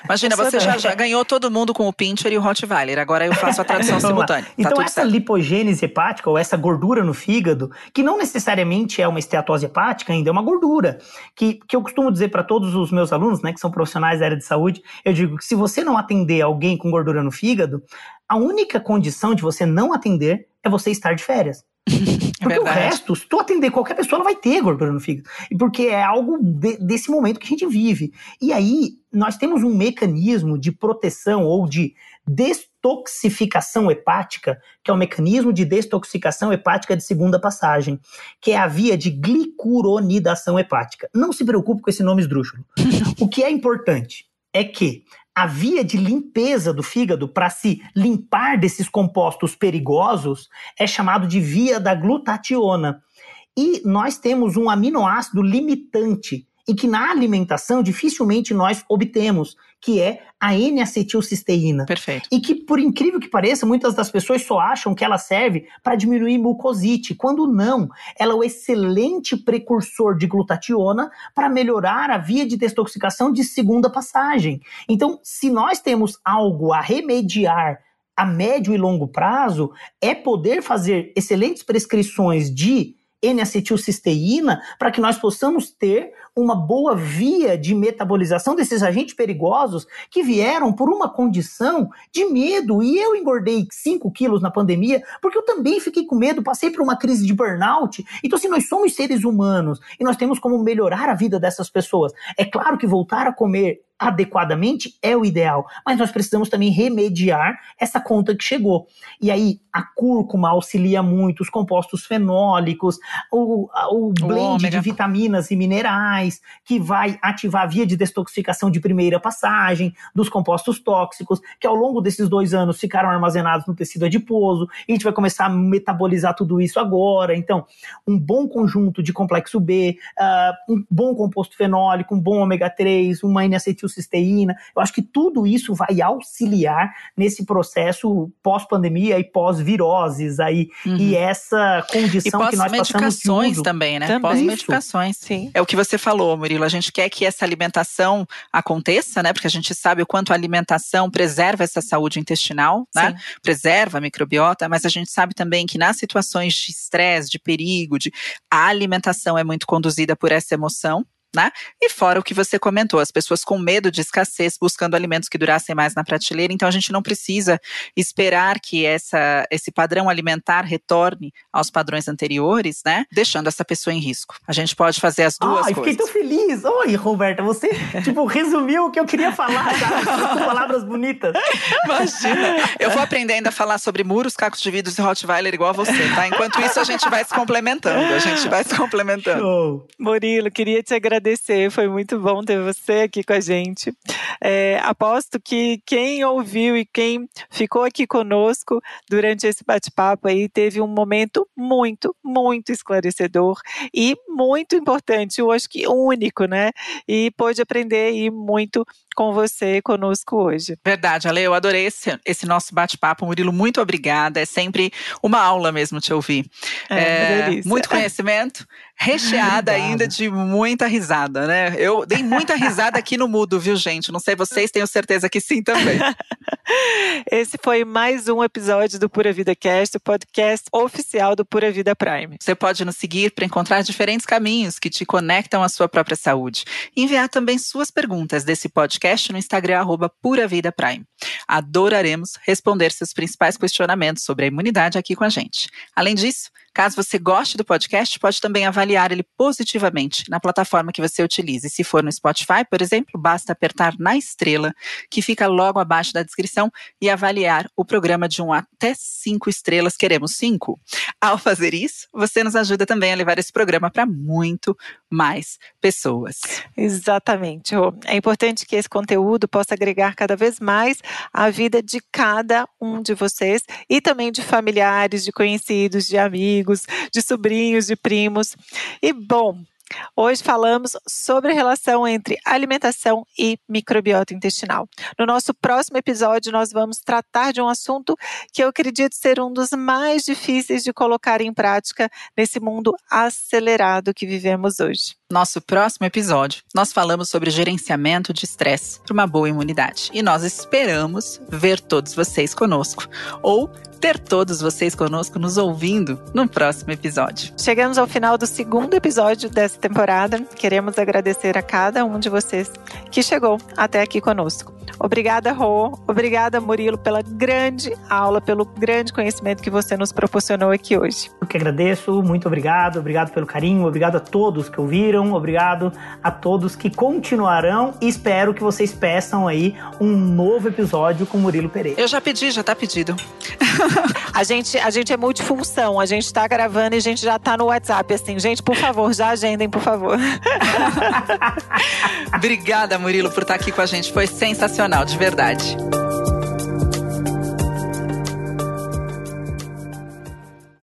imagina você já, já, ganhou todo mundo com o Pincher e o Rottweiler. Agora eu faço a tradução simultânea. Tá então essa certo. lipogênese hepática, ou essa gordura no fígado, que não necessariamente é uma esteatose hepática ainda, é uma gordura. Que, que eu costumo dizer para todos os meus alunos, né, que são profissionais da área de saúde, eu digo que se você não atender alguém com gordura no fígado, a única condição de você não atender é você estar de férias. É porque o resto, se tu atender qualquer pessoa, ela vai ter gordura no fígado. Porque é algo de, desse momento que a gente vive. E aí, nós temos um mecanismo de proteção ou de des, detoxificação hepática, que é o mecanismo de detoxificação hepática de segunda passagem, que é a via de glicuronidação hepática. Não se preocupe com esse nome esdrúxulo. o que é importante é que a via de limpeza do fígado para se limpar desses compostos perigosos é chamado de via da glutationa. E nós temos um aminoácido limitante e que na alimentação dificilmente nós obtemos, que é a N-acetilcisteína. Perfeito. E que, por incrível que pareça, muitas das pessoas só acham que ela serve para diminuir mucosite, quando não. Ela é o excelente precursor de glutationa para melhorar a via de detoxificação de segunda passagem. Então, se nós temos algo a remediar a médio e longo prazo, é poder fazer excelentes prescrições de N-acetilcisteína para que nós possamos ter uma boa via de metabolização desses agentes perigosos que vieram por uma condição de medo. E eu engordei 5 quilos na pandemia porque eu também fiquei com medo, passei por uma crise de burnout. Então, assim, nós somos seres humanos e nós temos como melhorar a vida dessas pessoas. É claro que voltar a comer adequadamente é o ideal, mas nós precisamos também remediar essa conta que chegou. E aí a cúrcuma auxilia muito, os compostos fenólicos, o, o blend o de vitaminas e minerais, que vai ativar a via de detoxificação de primeira passagem dos compostos tóxicos, que ao longo desses dois anos ficaram armazenados no tecido adiposo, e a gente vai começar a metabolizar tudo isso agora. Então, um bom conjunto de complexo B, uh, um bom composto fenólico, um bom ômega 3, uma N-acetil cisteína. Eu acho que tudo isso vai auxiliar nesse processo pós-pandemia e pós-viroses aí. Uhum. E essa condição e que nós passamos de uso. também, né? Pós-medicações. Sim. É o que você falou, Murilo. A gente quer que essa alimentação aconteça, né? Porque a gente sabe o quanto a alimentação preserva essa saúde intestinal, né? Sim. Preserva a microbiota, mas a gente sabe também que nas situações de estresse, de perigo, de a alimentação é muito conduzida por essa emoção, né? E fora o que você comentou, as pessoas com medo de escassez buscando alimentos que durassem mais na prateleira, então a gente não precisa esperar que essa, esse padrão alimentar retorne aos padrões anteriores, né? Deixando essa pessoa em risco. A gente pode fazer as duas Ai, coisas. fiquei tão feliz. Oi, Roberta, você, tipo, resumiu o que eu queria falar, com palavras bonitas. Imagina. Eu vou aprender ainda a falar sobre muros, cacos de vidros e Rottweiler igual a você, tá? Enquanto isso, a gente vai se complementando. A gente vai se complementando. Show. Murilo, queria te agradecer agradecer, foi muito bom ter você aqui com a gente. É, aposto que quem ouviu e quem ficou aqui conosco durante esse bate-papo aí teve um momento muito, muito esclarecedor e muito importante, eu acho que único, né? E pôde aprender aí muito com você conosco hoje. Verdade, Ale, eu adorei esse, esse nosso bate-papo. Murilo, muito obrigada. É sempre uma aula mesmo te ouvir. É, é muito conhecimento, recheada ainda de muita risada, né? Eu dei muita risada aqui no mudo, viu, gente? Não sei vocês, tenho certeza que sim também. Esse foi mais um episódio do Pura Vida Cast, o podcast oficial do Pura Vida Prime. Você pode nos seguir para encontrar diferentes caminhos que te conectam à sua própria saúde. enviar também suas perguntas desse podcast no Instagram, arroba Pura Vida Prime. Adoraremos responder seus principais questionamentos sobre a imunidade aqui com a gente. Além disso, Caso você goste do podcast, pode também avaliar ele positivamente na plataforma que você utilize. Se for no Spotify, por exemplo, basta apertar na estrela, que fica logo abaixo da descrição, e avaliar o programa de um até cinco estrelas. Queremos cinco. Ao fazer isso, você nos ajuda também a levar esse programa para muito mais pessoas. Exatamente. É importante que esse conteúdo possa agregar cada vez mais à vida de cada um de vocês e também de familiares, de conhecidos, de amigos amigos, de sobrinhos, de primos. E bom, Hoje falamos sobre a relação entre alimentação e microbiota intestinal. No nosso próximo episódio, nós vamos tratar de um assunto que eu acredito ser um dos mais difíceis de colocar em prática nesse mundo acelerado que vivemos hoje. Nosso próximo episódio, nós falamos sobre gerenciamento de estresse para uma boa imunidade. E nós esperamos ver todos vocês conosco. Ou ter todos vocês conosco nos ouvindo no próximo episódio. Chegamos ao final do segundo episódio dessa temporada. Queremos agradecer a cada um de vocês que chegou até aqui conosco. Obrigada, Rô. Obrigada, Murilo, pela grande aula, pelo grande conhecimento que você nos proporcionou aqui hoje. Eu que agradeço, muito obrigado, obrigado pelo carinho, obrigado a todos que ouviram, obrigado a todos que continuarão e espero que vocês peçam aí um novo episódio com Murilo Pereira. Eu já pedi, já tá pedido. a gente, a gente é multifunção, a gente tá gravando e a gente já tá no WhatsApp, assim, gente, por favor, já agendem, por favor. Obrigada, Murilo, por estar aqui com a gente, foi sensacional, de verdade.